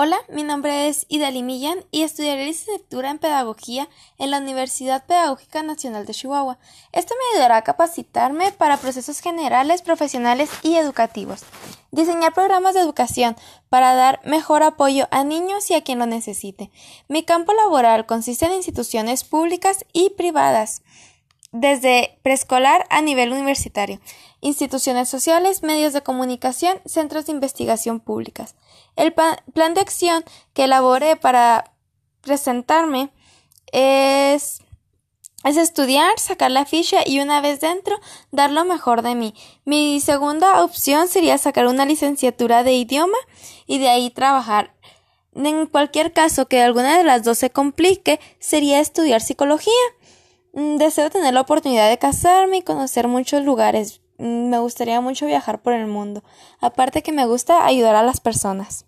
Hola, mi nombre es Idali Millán y estudiaré licenciatura en Pedagogía en la Universidad Pedagógica Nacional de Chihuahua. Esto me ayudará a capacitarme para procesos generales, profesionales y educativos. Diseñar programas de educación para dar mejor apoyo a niños y a quien lo necesite. Mi campo laboral consiste en instituciones públicas y privadas desde preescolar a nivel universitario, instituciones sociales, medios de comunicación, centros de investigación públicas. El plan de acción que elaboré para presentarme es, es estudiar, sacar la ficha y una vez dentro dar lo mejor de mí. Mi segunda opción sería sacar una licenciatura de idioma y de ahí trabajar. En cualquier caso que alguna de las dos se complique, sería estudiar psicología. Mm, deseo tener la oportunidad de casarme y conocer muchos lugares. Mm, me gustaría mucho viajar por el mundo. Aparte que me gusta ayudar a las personas.